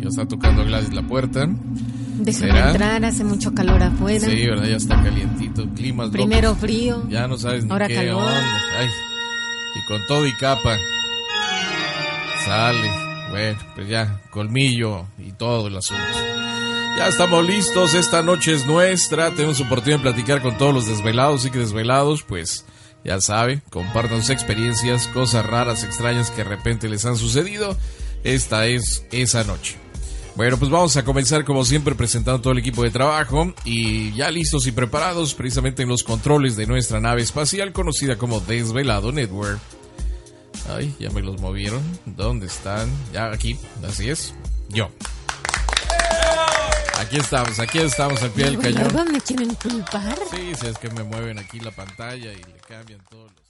Ya está tocando Gladys la puerta. Déjame entrar, hace mucho calor afuera. Sí, verdad, ya está calientito, clima. Primero frío. Ya no sabes ni ahora qué calor. onda. Ay, y con todo y capa. Sale. Bueno, pues ya, colmillo y todo el asunto. Ya estamos listos, esta noche es nuestra, tenemos oportunidad de platicar con todos los desvelados y que desvelados, pues ya sabe, compartan sus experiencias, cosas raras, extrañas que de repente les han sucedido. Esta es esa noche. Bueno, pues vamos a comenzar como siempre presentando todo el equipo de trabajo y ya listos y preparados precisamente en los controles de nuestra nave espacial conocida como Desvelado Network. Ay, ya me los movieron. ¿Dónde están? Ya aquí, así es. Yo. Aquí estamos, aquí estamos al pie del cañón. me quieren culpar. Sí, sí, es que me mueven aquí la pantalla y le cambian todos los...